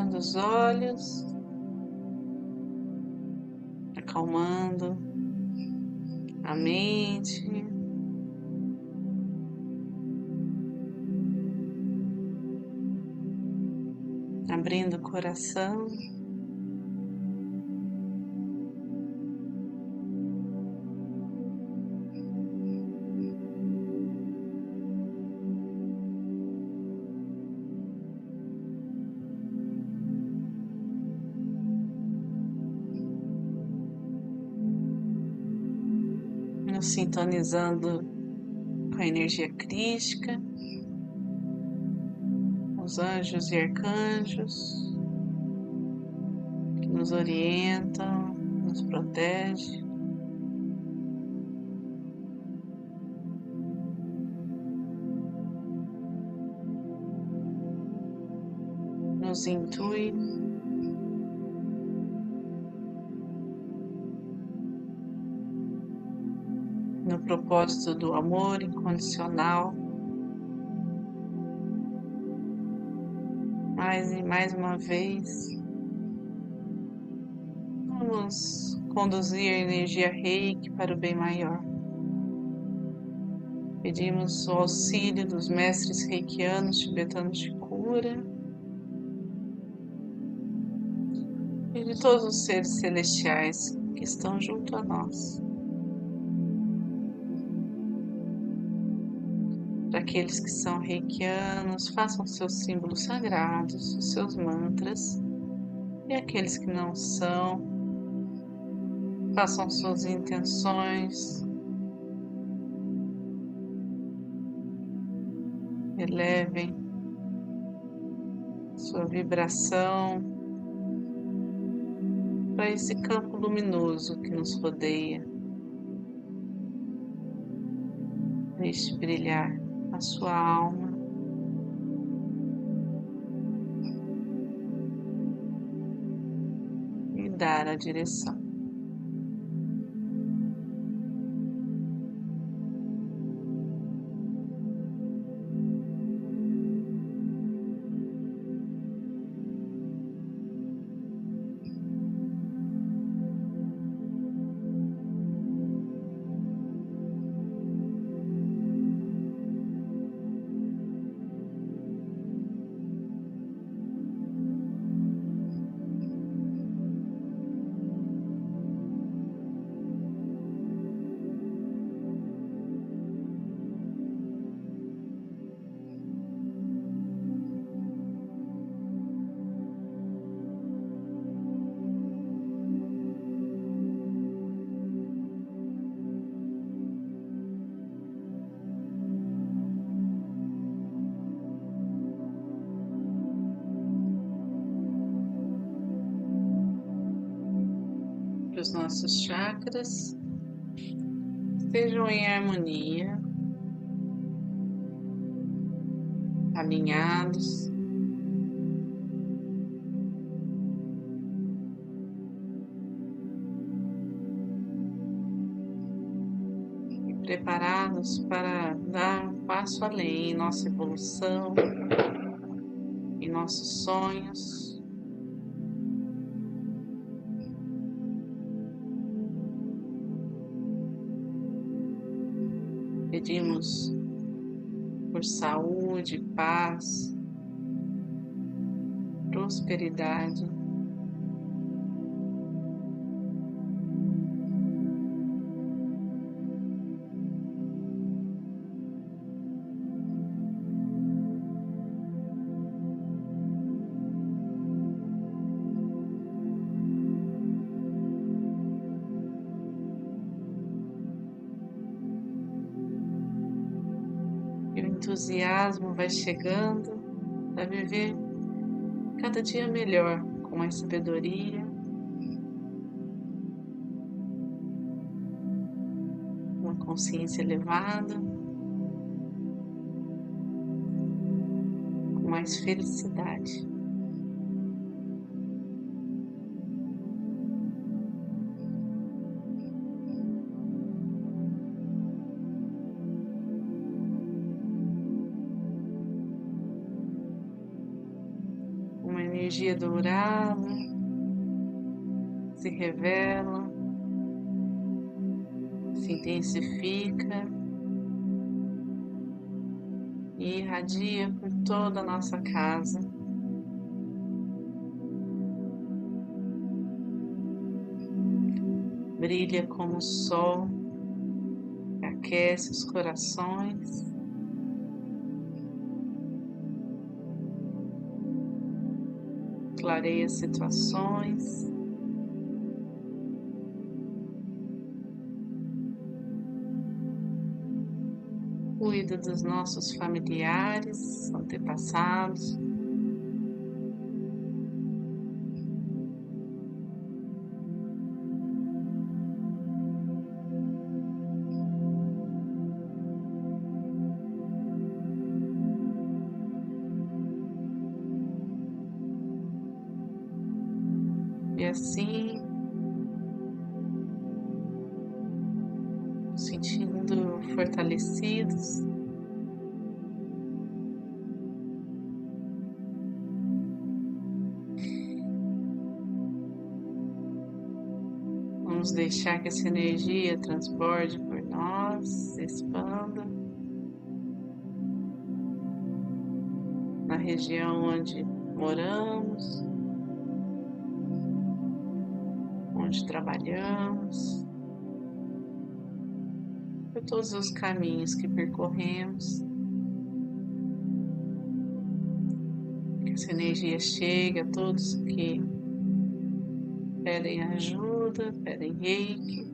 fechando os olhos, acalmando a mente. Abrindo o coração. Sintonizando com a energia crística, os anjos e arcanjos que nos orientam, nos protegem. Nos intui propósito do amor incondicional. Mais e mais uma vez, vamos conduzir a energia reiki para o bem maior. Pedimos o auxílio dos mestres reikianos tibetanos de cura e de todos os seres celestiais que estão junto a nós. Aqueles que são reikianos, façam seus símbolos sagrados, os seus mantras. E aqueles que não são, façam suas intenções. Elevem sua vibração para esse campo luminoso que nos rodeia. Deixe brilhar a sua alma. E dar a direção. Os nossos chakras estejam em harmonia, alinhados. e Preparados para dar um passo além em nossa evolução, em nossos sonhos. Pedimos por saúde, paz, prosperidade. Entusiasmo vai chegando para viver cada dia melhor, com mais sabedoria, uma consciência elevada, com mais felicidade. Energia dourada se revela, se intensifica e irradia por toda a nossa casa. Brilha como o sol, aquece os corações. Clareia situações. Cuida dos nossos familiares, antepassados. E assim, sentindo fortalecidos. Vamos deixar que essa energia transborde por nós, se expanda na região onde moramos. Onde trabalhamos, por todos os caminhos que percorremos. Que essa energia chegue a todos que pedem ajuda, pedem reiki.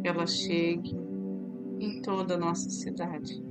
Que ela chegue em toda a nossa cidade.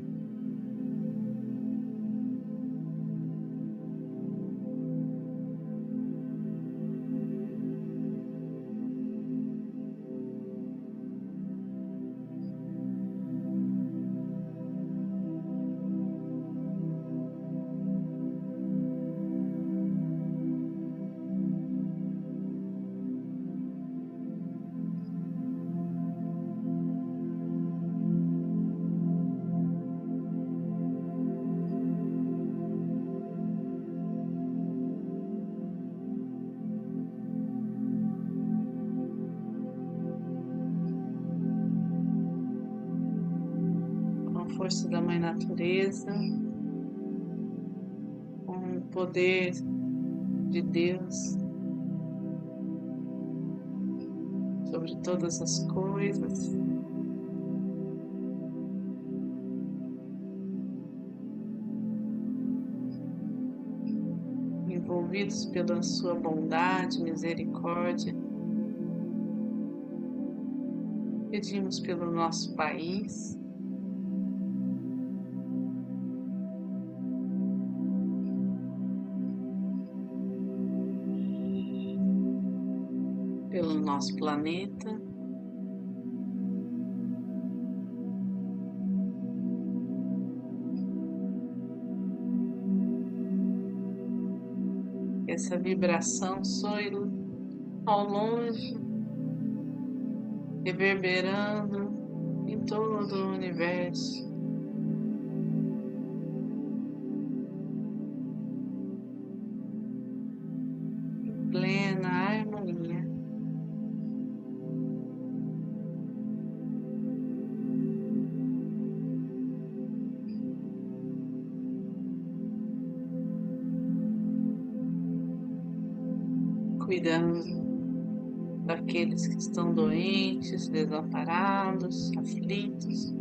Força da Mãe Natureza, com o poder de Deus sobre todas as coisas. Envolvidos pela Sua bondade, misericórdia, pedimos pelo nosso país. Nosso planeta. Essa vibração soe ao longe, reverberando em todo o universo. Cuidando daqueles que estão doentes, desamparados, aflitos.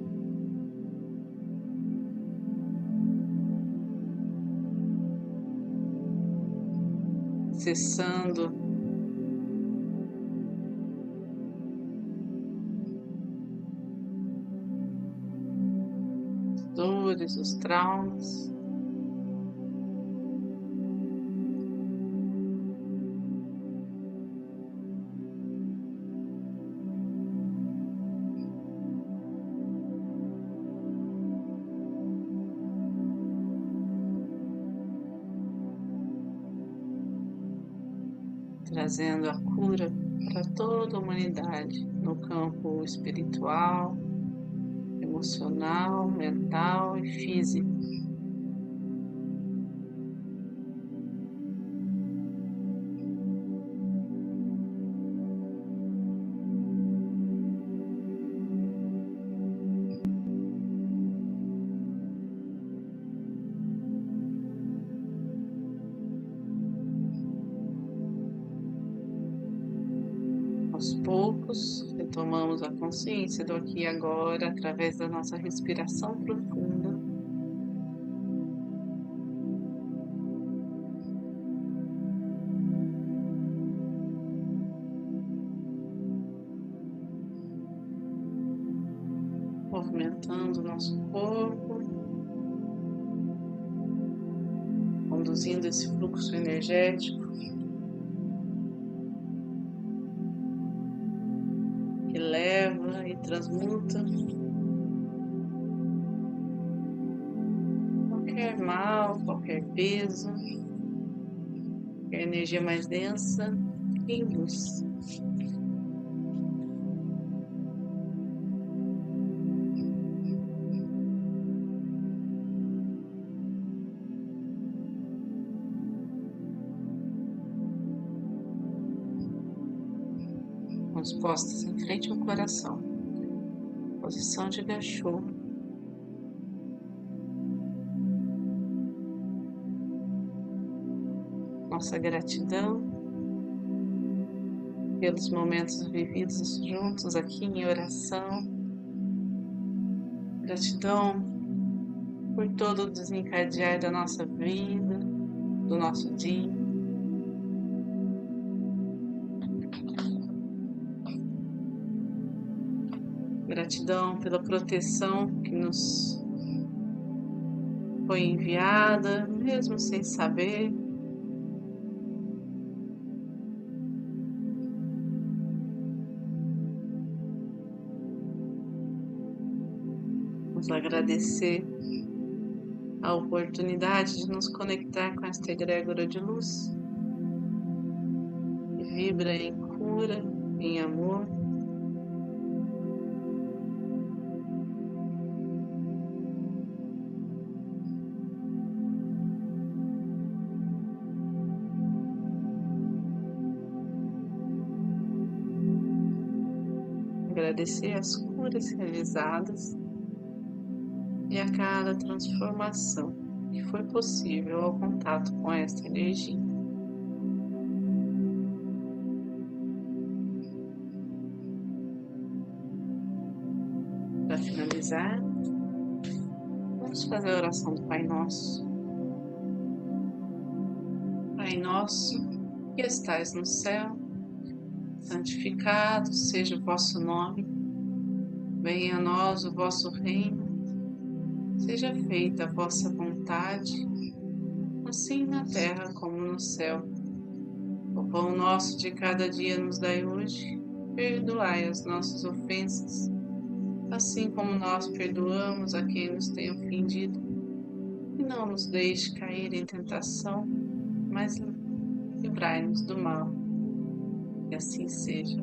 Cessando dores, os traumas. Trazendo a cura para toda a humanidade no campo espiritual, emocional, mental e físico. Aos poucos, retomamos a consciência do aqui e agora através da nossa respiração profunda. Movimentando o nosso corpo, conduzindo esse fluxo energético transmuta qualquer mal, qualquer peso, qualquer energia mais densa em luz. postas em frente ao coração posição de gachô. Nossa gratidão pelos momentos vividos juntos aqui em oração. Gratidão por todo o desencadear da nossa vida, do nosso dia. Gratidão pela proteção que nos foi enviada, mesmo sem saber. Vamos agradecer a oportunidade de nos conectar com esta egrégora de luz que vibra em cura, em amor. Agradecer as curas realizadas e a cada transformação que foi possível ao contato com esta energia. Para finalizar, vamos fazer a oração do Pai Nosso. Pai Nosso, que estais no céu, santificado seja o vosso nome, venha a nós o vosso reino, seja feita a vossa vontade, assim na terra como no céu. O pão nosso de cada dia nos dai hoje, perdoai as nossas ofensas, assim como nós perdoamos a quem nos tem ofendido, e não nos deixe cair em tentação, mas livrai-nos do mal que assim seja.